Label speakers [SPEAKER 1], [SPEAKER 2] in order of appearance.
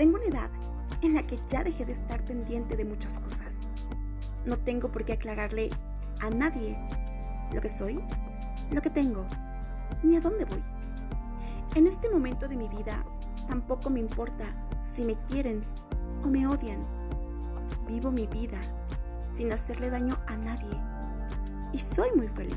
[SPEAKER 1] Tengo una edad en la que ya dejé de estar pendiente de muchas cosas. No tengo por qué aclararle a nadie lo que soy, lo que tengo, ni a dónde voy. En este momento de mi vida tampoco me importa si me quieren o me odian. Vivo mi vida sin hacerle daño a nadie y soy muy feliz.